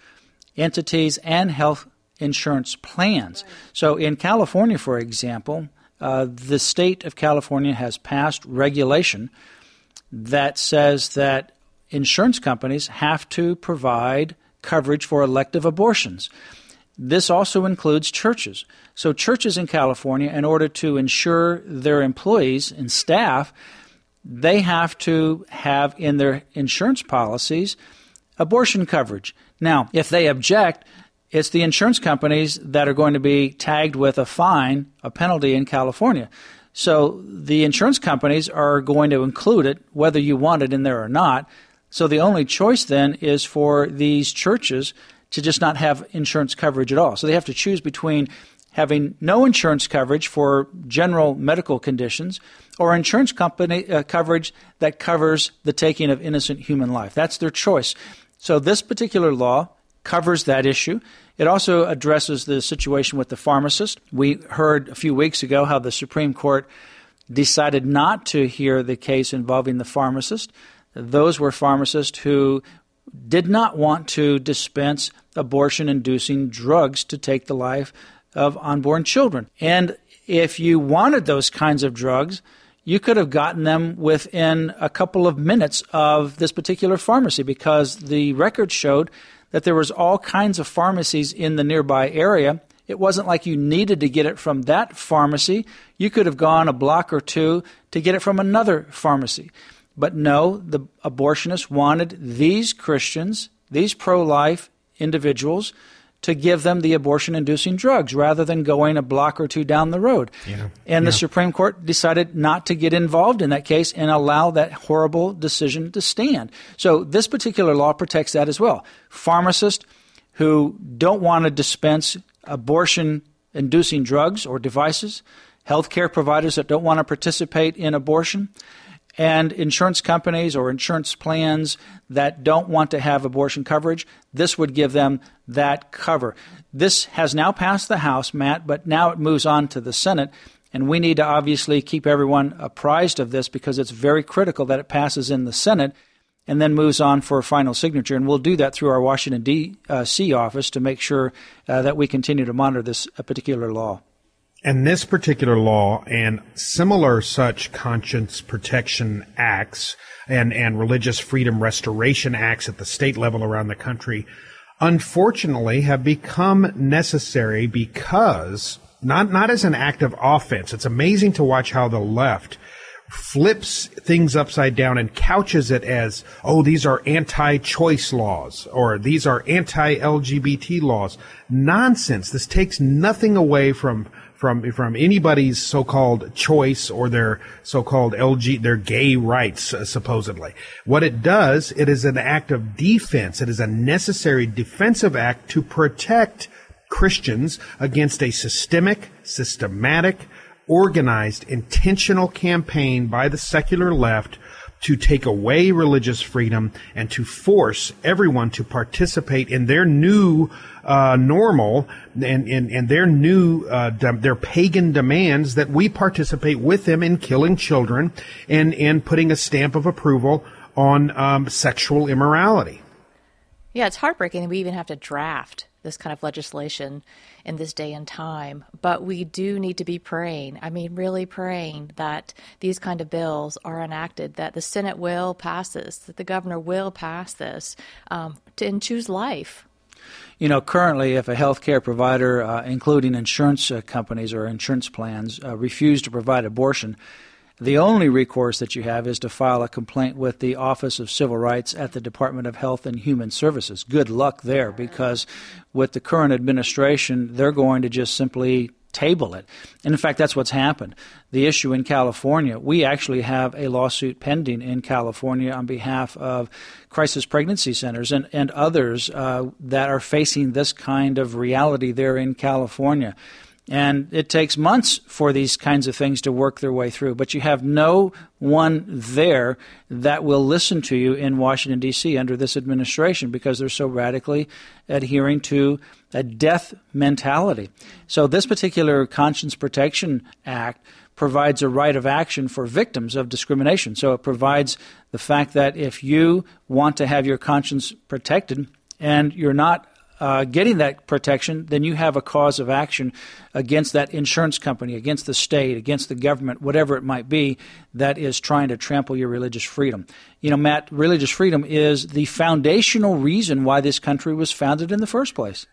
entities, and health insurance plans. So in California, for example, uh, the state of California has passed regulation that says that insurance companies have to provide coverage for elective abortions. This also includes churches. So, churches in California, in order to ensure their employees and staff, they have to have in their insurance policies abortion coverage. Now, if they object, it's the insurance companies that are going to be tagged with a fine, a penalty in California. So the insurance companies are going to include it whether you want it in there or not. So the only choice then is for these churches to just not have insurance coverage at all. So they have to choose between having no insurance coverage for general medical conditions or insurance company uh, coverage that covers the taking of innocent human life. That's their choice. So this particular law covers that issue. It also addresses the situation with the pharmacist. We heard a few weeks ago how the Supreme Court decided not to hear the case involving the pharmacist. Those were pharmacists who did not want to dispense abortion inducing drugs to take the life of unborn children. And if you wanted those kinds of drugs, you could have gotten them within a couple of minutes of this particular pharmacy because the record showed that there was all kinds of pharmacies in the nearby area. It wasn't like you needed to get it from that pharmacy. You could have gone a block or two to get it from another pharmacy. But no, the abortionists wanted these Christians, these pro life individuals, to give them the abortion inducing drugs rather than going a block or two down the road. Yeah. And yeah. the Supreme Court decided not to get involved in that case and allow that horrible decision to stand. So this particular law protects that as well. Pharmacists who don't want to dispense abortion inducing drugs or devices, healthcare providers that don't want to participate in abortion, and insurance companies or insurance plans that don't want to have abortion coverage, this would give them that cover. This has now passed the House, Matt, but now it moves on to the Senate. And we need to obviously keep everyone apprised of this because it's very critical that it passes in the Senate and then moves on for a final signature. And we'll do that through our Washington, D.C. office to make sure uh, that we continue to monitor this uh, particular law. And this particular law and similar such conscience protection acts and, and religious freedom restoration acts at the state level around the country, unfortunately have become necessary because not, not as an act of offense. It's amazing to watch how the left flips things upside down and couches it as, oh, these are anti-choice laws or these are anti-LGBT laws. Nonsense. This takes nothing away from from from anybody's so-called choice or their so-called LG their gay rights uh, supposedly. What it does, it is an act of defense. It is a necessary defensive act to protect Christians against a systemic, systematic, organized, intentional campaign by the secular left to take away religious freedom and to force everyone to participate in their new uh, normal and, and, and their new uh, their pagan demands that we participate with them in killing children and and putting a stamp of approval on um, sexual immorality. Yeah, it's heartbreaking that we even have to draft this kind of legislation in this day and time. But we do need to be praying. I mean, really praying that these kind of bills are enacted, that the Senate will pass this, that the governor will pass this, um, to, and choose life. You know, currently, if a healthcare provider, uh, including insurance uh, companies or insurance plans, uh, refuse to provide abortion, the only recourse that you have is to file a complaint with the Office of Civil Rights at the Department of Health and Human Services. Good luck there because with the current administration, they're going to just simply table it. And in fact, that's what's happened. The issue in California, we actually have a lawsuit pending in California on behalf of crisis pregnancy centers and, and others uh, that are facing this kind of reality there in California. And it takes months for these kinds of things to work their way through. But you have no one there that will listen to you in Washington, D.C. under this administration because they're so radically adhering to a death mentality. So, this particular Conscience Protection Act provides a right of action for victims of discrimination. So, it provides the fact that if you want to have your conscience protected and you're not uh, getting that protection, then you have a cause of action against that insurance company, against the state, against the government, whatever it might be, that is trying to trample your religious freedom. You know, Matt, religious freedom is the foundational reason why this country was founded in the first place.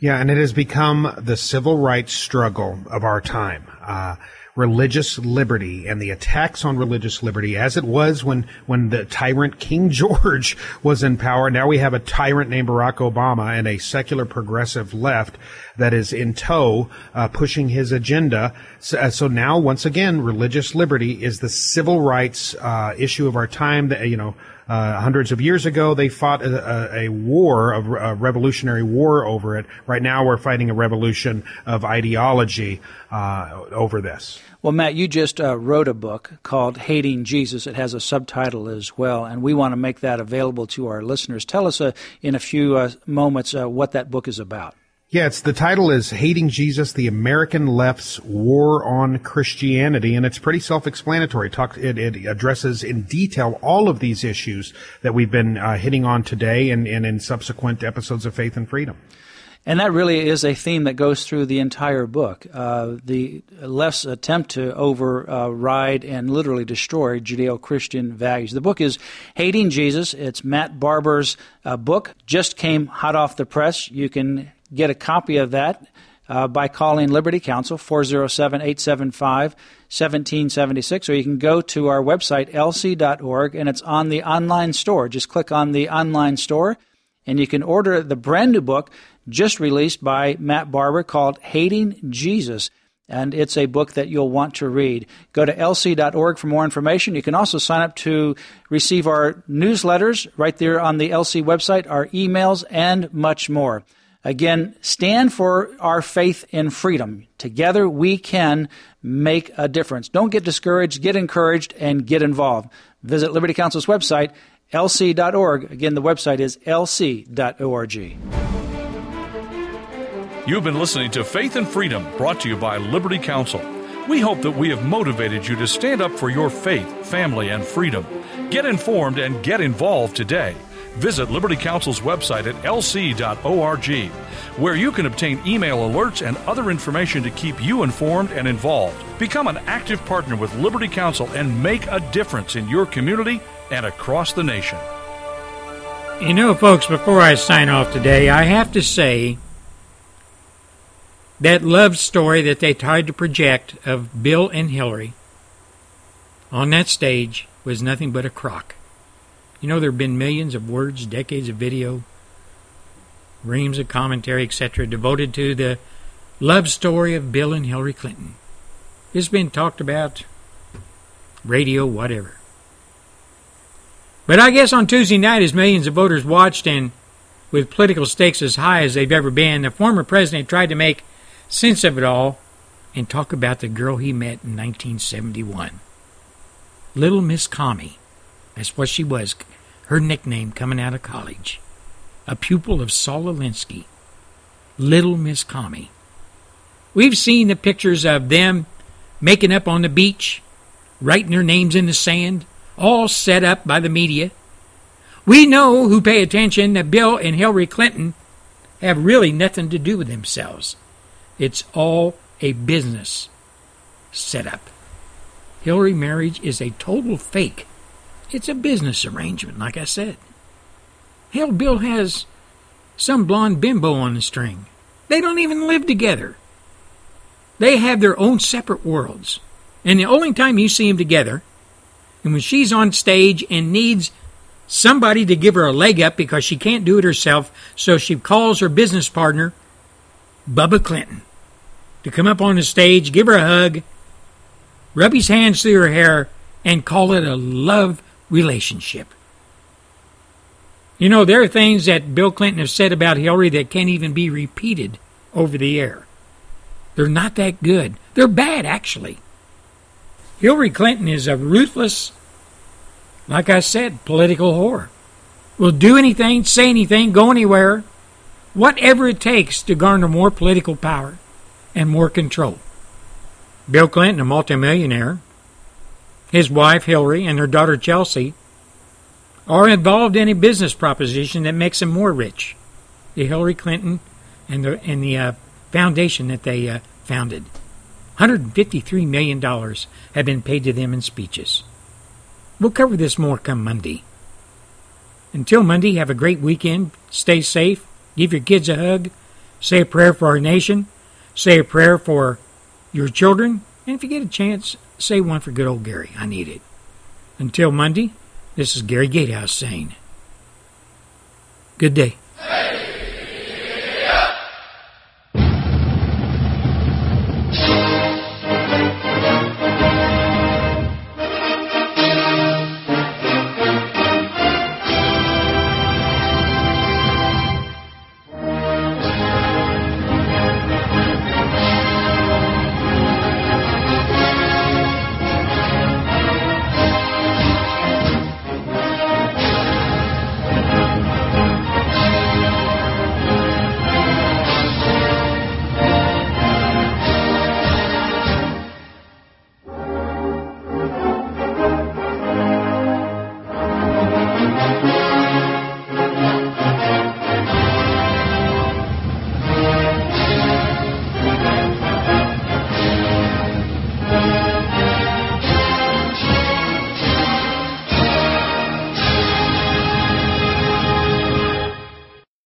Yeah, and it has become the civil rights struggle of our time. Uh, religious liberty and the attacks on religious liberty as it was when, when the tyrant King George was in power. Now we have a tyrant named Barack Obama and a secular progressive left that is in tow, uh, pushing his agenda. So, uh, so, now, once again, religious liberty is the civil rights uh, issue of our time. That you know, uh, hundreds of years ago, they fought a, a, a war, a, a, revolutionary war over it. Right now, we're fighting a revolution of ideology uh, over this. Well, Matt, you just uh, wrote a book called Hating Jesus. It has a subtitle as well, and we want to make that available to our listeners. Tell us uh, in a few uh, moments what that book is about. Yeah, it's the title is Hating Jesus, the American Left's War on Christianity, and it's pretty self-explanatory. It, it addresses in detail all of these issues that we've been uh, hitting on today and, and in subsequent episodes of Faith and Freedom. And that really is a theme that goes through the entire book. Uh, the left's attempt to override and literally destroy Judeo Christian values. The book is Hating Jesus. It's Matt Barber's uh, book, just came hot off the press. You can get a copy of that uh, by calling Liberty Counsel 407 875 1776, or you can go to our website, lc.org, and it's on the online store. Just click on the online store, and you can order the brand new book just released by Matt Barber called Hating Jesus. And it's a book that you'll want to read. Go to lc.org for more information. You can also sign up to receive our newsletters right there on the LC website, our emails, and much more. Again, stand for our faith in freedom. Together we can make a difference. Don't get discouraged, get encouraged, and get involved. Visit Liberty Counsel's website, lc.org. Again, the website is lc.org. You've been listening to Faith and Freedom, brought to you by Liberty Counsel. We hope that we have motivated you to stand up for your faith, family, and freedom. Get informed and get involved today. Visit Liberty Counsel's website at lc.org, where you can obtain email alerts and other information to keep you informed and involved. Become an active partner with Liberty Counsel and make a difference in your community and across the nation. You know, folks, before I sign off today, I have to say that love story that they tried to project of Bill and Hillary on that stage was nothing but a crock. You know, there have been millions of words, decades of video, reams of commentary, etc., devoted to the love story of Bill and Hillary Clinton. It's been talked about, radio, whatever. But I guess on Tuesday night, as millions of voters watched and with political stakes as high as they've ever been, the former president tried to make sense of it all and talk about the girl he met in 1971. Little Miss Commie. That's what she was her nickname coming out of college. A pupil of Saul Alinsky, Little Miss Commie. We've seen the pictures of them making up on the beach, writing their names in the sand, all set up by the media. We know who pay attention that Bill and Hillary Clinton have really nothing to do with themselves. It's all a business setup. Hillary marriage is a total fake. It's a business arrangement, like I said. Hell, Bill has some blonde bimbo on the string. They don't even live together. They have their own separate worlds. And the only time you see them together, and when she's on stage and needs somebody to give her a leg up because she can't do it herself, so she calls her business partner, Bubba Clinton, to come up on the stage, give her a hug, rub his hands through her hair, and call it a love relationship. You know, there are things that Bill Clinton has said about Hillary that can't even be repeated over the air. They're not that good. They're bad, actually. Hillary Clinton is a ruthless, like I said, political whore. Will do anything, say anything, go anywhere, whatever it takes to garner more political power and more control. Bill Clinton, a multimillionaire, his wife Hillary and her daughter Chelsea are involved in a business proposition that makes them more rich. The Hillary Clinton and the and the uh, foundation that they uh, founded, 153 million dollars have been paid to them in speeches. We'll cover this more come Monday. Until Monday, have a great weekend. Stay safe. Give your kids a hug. Say a prayer for our nation. Say a prayer for your children. And if you get a chance, say one for good old Gary. I need it. Until Monday, this is Gary Gatehouse saying, Good day.